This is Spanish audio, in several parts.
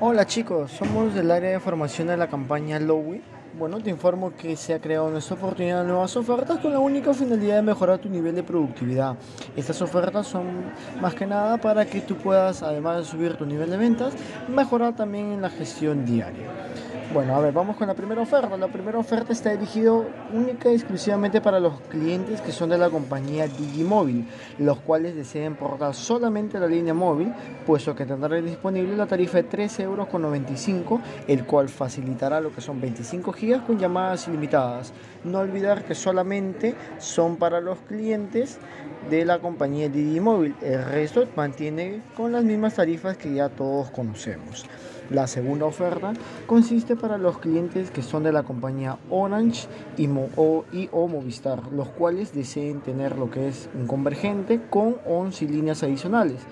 Hola chicos, somos del área de formación de la campaña Lowy. Bueno, te informo que se ha creado nuestra oportunidad de nuevas ofertas con la única finalidad de mejorar tu nivel de productividad. Estas ofertas son más que nada para que tú puedas, además de subir tu nivel de ventas, mejorar también en la gestión diaria. Bueno, a ver, vamos con la primera oferta. La primera oferta está dirigida única y exclusivamente para los clientes que son de la compañía Digimóvil, los cuales deseen portar solamente la línea móvil, puesto que tendrán disponible la tarifa de 13,95 euros, el cual facilitará lo que son 25 gigas con llamadas ilimitadas. No olvidar que solamente son para los clientes de la compañía Digimóvil. El resto mantiene con las mismas tarifas que ya todos conocemos. La segunda oferta consiste para los clientes que son de la compañía Orange y, o, Movistar, los cuales deseen tener lo que es un convergente con 11 líneas adicionales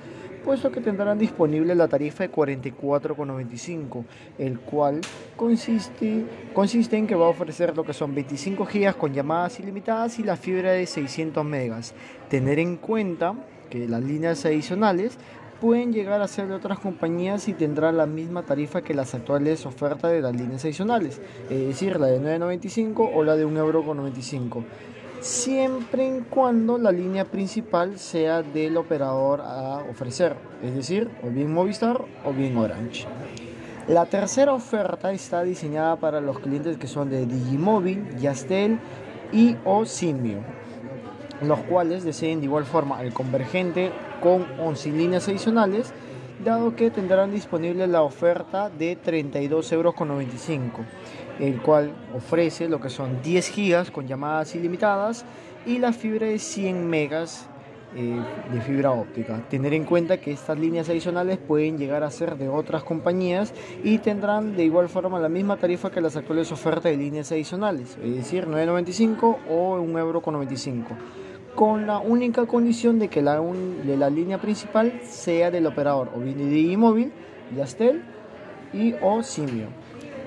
puesto que tendrán disponible la tarifa de 44,95, el cual consiste, consiste en que va a ofrecer lo que son 25 GB con llamadas ilimitadas y la fibra de 600 megas. Tener en cuenta que las líneas adicionales pueden llegar a ser de otras compañías y tendrán la misma tarifa que las actuales ofertas de las líneas adicionales, es decir, la de 9.95 o la de 1,95€, siempre en cuando la línea principal sea del operador a ofrecer, es decir, o bien Movistar o bien Orange. La tercera oferta está diseñada para los clientes que son de Digimóvil, Yastel y o los cuales deseen de igual forma el convergente con 11 líneas adicionales, dado que tendrán disponible la oferta de 32,95 euros, el cual ofrece lo que son 10 gigas con llamadas ilimitadas y la fibra de 100 megas eh, de fibra óptica. Tener en cuenta que estas líneas adicionales pueden llegar a ser de otras compañías y tendrán de igual forma la misma tarifa que las actuales ofertas de líneas adicionales, es decir, 9,95 o 1,95 con la única condición de que la, de la línea principal sea del operador o bien de Digimóvil, Yastel y o Simio.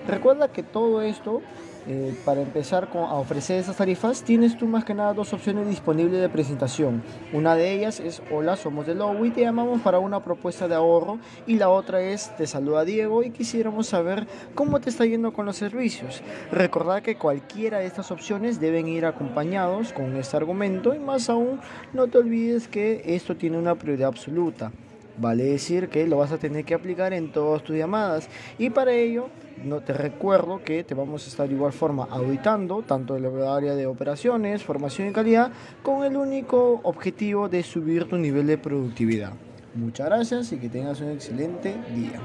Recuerda que todo esto eh, para empezar a ofrecer esas tarifas, tienes tú más que nada dos opciones disponibles de presentación. Una de ellas es Hola, somos de Lowy, te llamamos para una propuesta de ahorro. Y la otra es Te saluda Diego y quisiéramos saber cómo te está yendo con los servicios. Recordad que cualquiera de estas opciones deben ir acompañados con este argumento y más aún no te olvides que esto tiene una prioridad absoluta. Vale decir que lo vas a tener que aplicar en todas tus llamadas y para ello no te recuerdo que te vamos a estar de igual forma auditando tanto en la área de operaciones, formación y calidad con el único objetivo de subir tu nivel de productividad. Muchas gracias y que tengas un excelente día.